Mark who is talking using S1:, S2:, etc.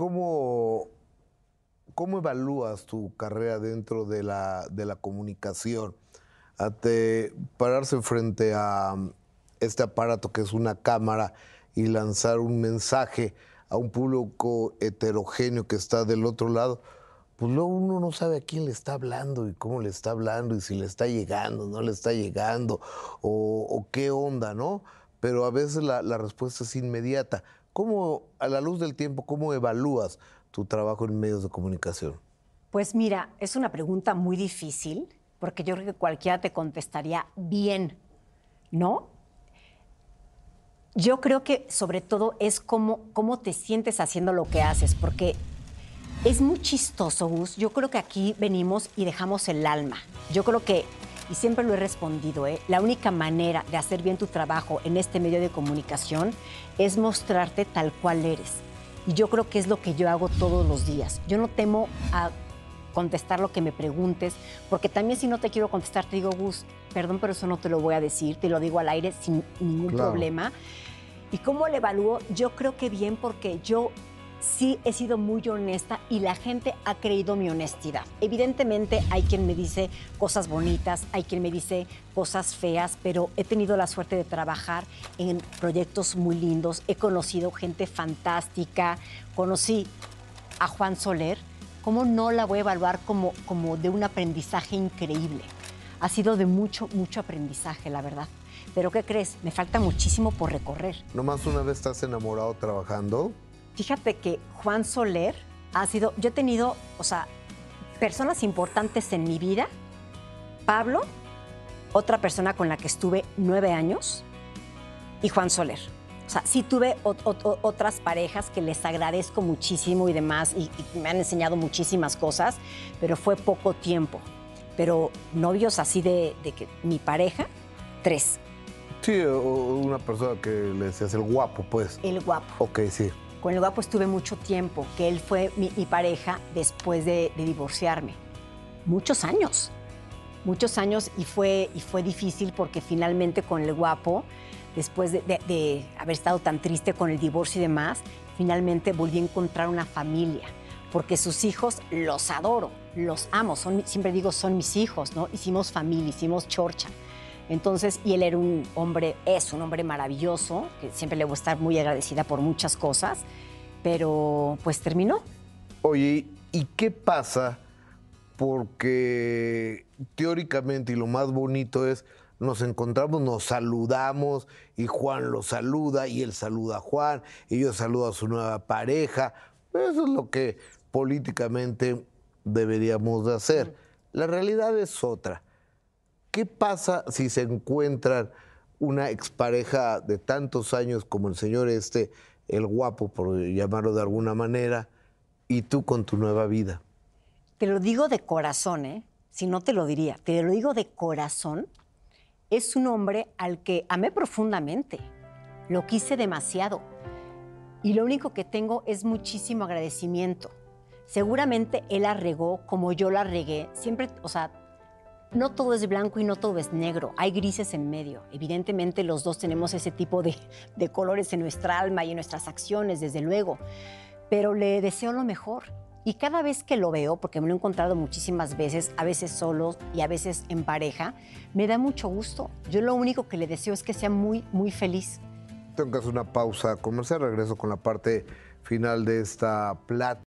S1: ¿cómo, ¿cómo evalúas tu carrera dentro de la, de la comunicación? Ante pararse frente a um, este aparato que es una cámara y lanzar un mensaje a un público heterogéneo que está del otro lado, pues luego uno no sabe a quién le está hablando y cómo le está hablando y si le está llegando, no le está llegando o, qué onda, ¿no? Pero a veces la respuesta es inmediata. ¿Cómo, a la luz del tiempo, cómo evalúas tu trabajo en medios de comunicación?
S2: Pues mira, es una pregunta muy difícil, porque yo creo que cualquiera te contestaría bien, ¿no? Yo creo que sobre todo es cómo, cómo te sientes haciendo lo que haces, porque es muy chistoso, Gus. Yo creo que aquí venimos y dejamos el alma. Yo creo que, y siempre lo he respondido, ¿eh? la única manera de hacer bien tu trabajo en este medio de comunicación es mostrarte tal cual eres. Y yo creo que es lo que yo hago todos los días. Yo no temo a contestar lo que me preguntes, porque también si no te quiero contestar, te digo, Gus, perdón, pero eso no te lo voy a decir, te lo digo al aire sin ningún
S1: Claro.
S2: problema. ¿Y cómo lo evalúo? Yo creo que bien porque yo sí he sido muy honesta y la gente ha creído mi honestidad. Evidentemente hay quien me dice cosas bonitas, hay quien me dice cosas feas, pero he tenido la suerte de trabajar en proyectos muy lindos, he conocido gente fantástica, conocí a Juan Soler, ¿cómo no la voy a evaluar como, como de un aprendizaje increíble? Ha sido de mucho, mucho aprendizaje, la verdad. Pero ¿qué crees? Me falta muchísimo por recorrer.
S1: ¿Nomás una vez estás enamorado trabajando?
S2: Fíjate que Juan Soler ha sido, yo he tenido, o sea, personas importantes en mi vida. Pablo, otra persona con la que estuve nueve años, y Juan Soler. O sea, sí tuve ot- ot- otras parejas que les agradezco muchísimo y demás, y, y me han enseñado muchísimas cosas, pero fue poco tiempo. Pero novios así de, de que mi pareja, tres.
S1: Sí, una persona que le decías el guapo, pues.
S2: El guapo.
S1: Ok, sí.
S2: Con el guapo estuve mucho tiempo, que él fue mi, pareja después de, divorciarme. Muchos años, muchos años y fue, y fue difícil porque finalmente con el guapo, después de, haber estado tan triste con el divorcio y demás, finalmente volví a encontrar una familia, porque sus hijos los adoro, los amo, siempre digo son mis hijos, ¿no? Hicimos familia, hicimos chorcha. Entonces, y él era un hombre, es un hombre maravilloso, que siempre le voy a estar muy agradecida por muchas cosas, pero pues terminó.
S1: Oye, ¿y qué pasa? Porque teóricamente y lo más bonito es nos encontramos, nos saludamos y Juan lo saluda y él saluda a Juan y yo saludo a su nueva pareja. Eso es lo que políticamente deberíamos de hacer. La realidad es otra. ¿Qué pasa si se encuentran una expareja de tantos años como el señor este, el guapo, por llamarlo de alguna manera, y tú con tu nueva vida?
S2: Te lo digo de corazón, ¿eh? Si no te lo diría, te lo digo de corazón. Es un hombre al que amé profundamente. Lo quise demasiado. Y lo único que tengo es muchísimo agradecimiento. Seguramente él la regó como yo la regué. Siempre, o sea, no todo es blanco y no todo es negro. Hay grises en medio. Evidentemente los dos tenemos ese tipo de, de colores en nuestra alma y en nuestras acciones, desde luego. Pero le deseo lo mejor. Y cada vez que lo veo, porque me lo he encontrado muchísimas veces, a veces solo y a veces en pareja, me da mucho gusto. Yo lo único que le deseo es que sea muy, muy feliz.
S1: Tengo que hacer una pausa comercial, regreso con la parte final de esta plática.